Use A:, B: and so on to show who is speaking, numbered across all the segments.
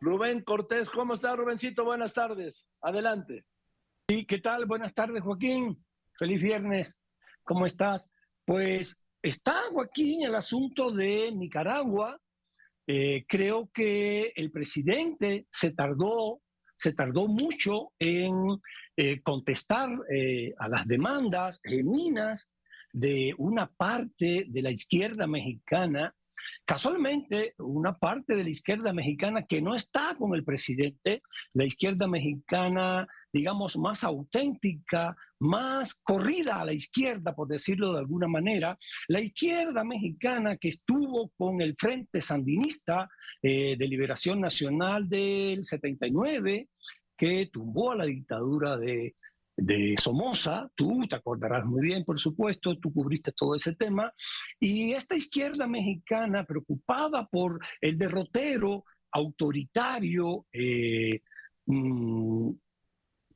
A: Rubén Cortés, ¿cómo está Rubencito? Buenas tardes. Adelante.
B: Sí, ¿qué tal? Buenas tardes, Joaquín. Feliz viernes. ¿Cómo estás? Pues está, Joaquín, el asunto de Nicaragua. Eh, creo que el presidente se tardó, se tardó mucho en eh, contestar eh, a las demandas genuinas de una parte de la izquierda mexicana Casualmente, una parte de la izquierda mexicana que no está con el presidente, la izquierda mexicana, digamos, más auténtica, más corrida a la izquierda, por decirlo de alguna manera, la izquierda mexicana que estuvo con el Frente Sandinista eh, de Liberación Nacional del 79, que tumbó a la dictadura de, de Somoza, tú te acordarás muy bien, por supuesto, tú cubriste todo ese tema, y esta izquierda mexicana preocupada por el derrotero autoritario, eh, mm,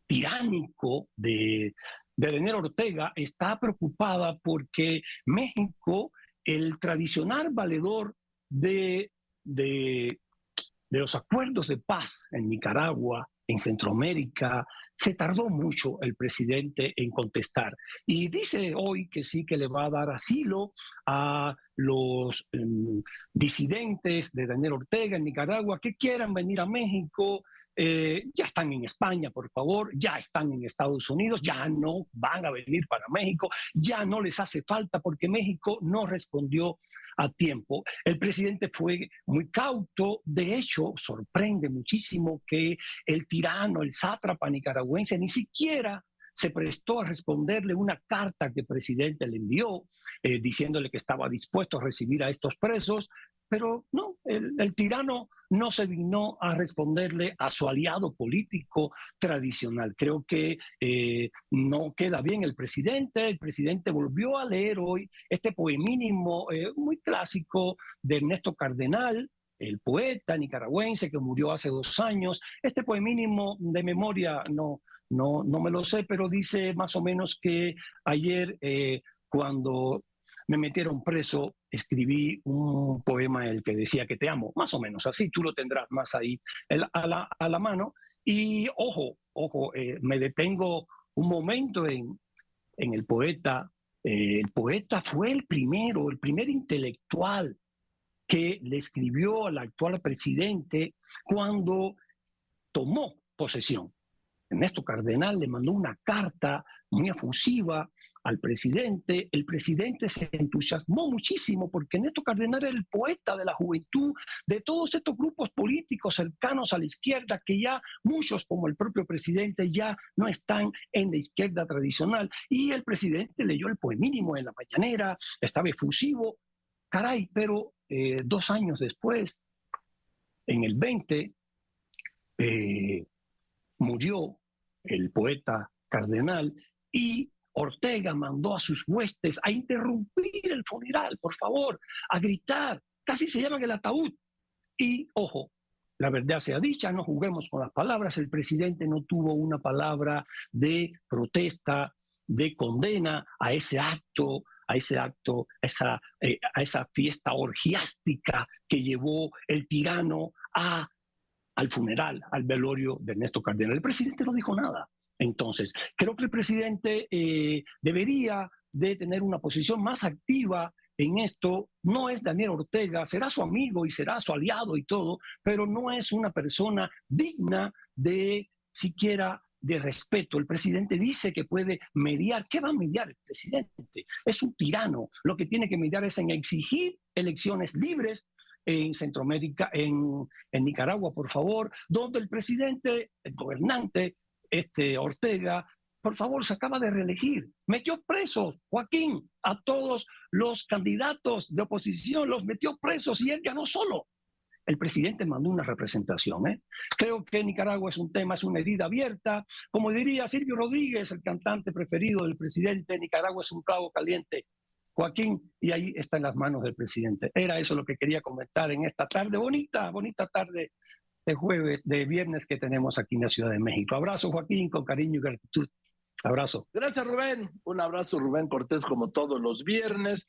B: tiránico de, de Ortega, está preocupada porque México, el tradicional valedor de, de, de los acuerdos de paz en Nicaragua, en Centroamérica, se tardó mucho el presidente en contestar. Y dice hoy que sí que le va a dar asilo a los em, disidentes de Daniel Ortega en Nicaragua que quieran venir a México. Eh, ya están en España, por favor, ya están en Estados Unidos, ya no van a venir para México, ya no les hace falta porque México no respondió a tiempo. El presidente fue muy cauto, de hecho, sorprende muchísimo que el tirano, el sátrapa nicaragüense, ni siquiera se prestó a responderle una carta que el presidente le envió eh, diciéndole que estaba dispuesto a recibir a estos presos, pero no, el, tirano no se dignó a responderle a su aliado político tradicional. Creo que eh, no queda bien el presidente. El presidente volvió a leer hoy este poemínimo eh, muy clásico de Ernesto Cardenal, el poeta nicaragüense que murió hace dos años. Este poemínimo de memoria no, no, no me lo sé, pero dice más o menos que ayer eh, cuando me metieron preso, escribí un poema en el que decía que te amo, más o menos así, tú lo tendrás más ahí a, la, mano. Y ojo, ojo, eh, me detengo un momento en, el poeta. Eh, el poeta fue el primero, el primer intelectual que le escribió al actual presidente cuando tomó posesión. Ernesto Cardenal le mandó una carta muy efusiva al presidente. El presidente se entusiasmó muchísimo porque Néstor Cardenal era el poeta de la juventud, de todos estos grupos políticos cercanos a la izquierda, que ya muchos, como el propio presidente, ya no están en la izquierda tradicional. Y el presidente leyó el poemínimo en la mañanera, estaba efusivo. Caray, pero eh, dos años después, en el 20, eh, murió el poeta cardenal y Ortega mandó a sus huestes a interrumpir el funeral, por favor, a gritar, casi se llaman el ataúd. Y ojo, la verdad sea dicha, no juguemos con las palabras, el presidente no tuvo una palabra de protesta, de condena a ese acto, a ese acto, esa, eh, a esa fiesta orgiástica que llevó el tirano a, al funeral, al velorio de Ernesto Cardenal. El presidente no dijo nada. Entonces, creo que el presidente eh, debería de tener una posición más activa en esto. No es Daniel Ortega, será su amigo y será su aliado y todo, pero no es una persona digna de siquiera de respeto. El presidente dice que puede mediar. ¿Qué va a mediar el presidente? Es un tirano. Lo que tiene que mediar es en exigir elecciones libres en Centroamérica, en, en Nicaragua, por favor, donde el presidente, el gobernante, este Ortega, por favor, se acaba de reelegir. Metió presos, Joaquín, a todos los candidatos de oposición, los metió presos y él ganó solo. El presidente mandó una representación. ¿eh? Creo que Nicaragua es un tema, es una herida abierta. Como diría Silvio Rodríguez, el cantante preferido del presidente, Nicaragua es un clavo caliente. Joaquín, y ahí está en las manos del presidente. Era eso lo que quería comentar en esta tarde, bonita, bonita tarde de jueves, de viernes que tenemos aquí en la Ciudad de México. Abrazo, Joaquín, con cariño y gratitud. Abrazo.
A: Gracias, Rubén. Un abrazo, Rubén Cortés, como todos los viernes.